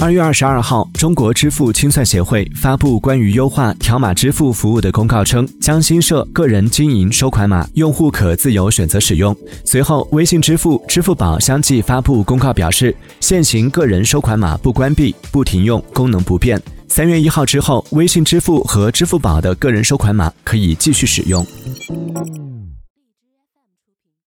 二月二十二号中国支付清算协会发布关于优化条码支付服务的公告称将新设个人经营收款码用户可自由选择使用。随后微信支付支付宝相继发布公告表示现行个人收款码不关闭不停用功能不变。三月一号之后微信支付和支付宝的个人收款码可以继续使用。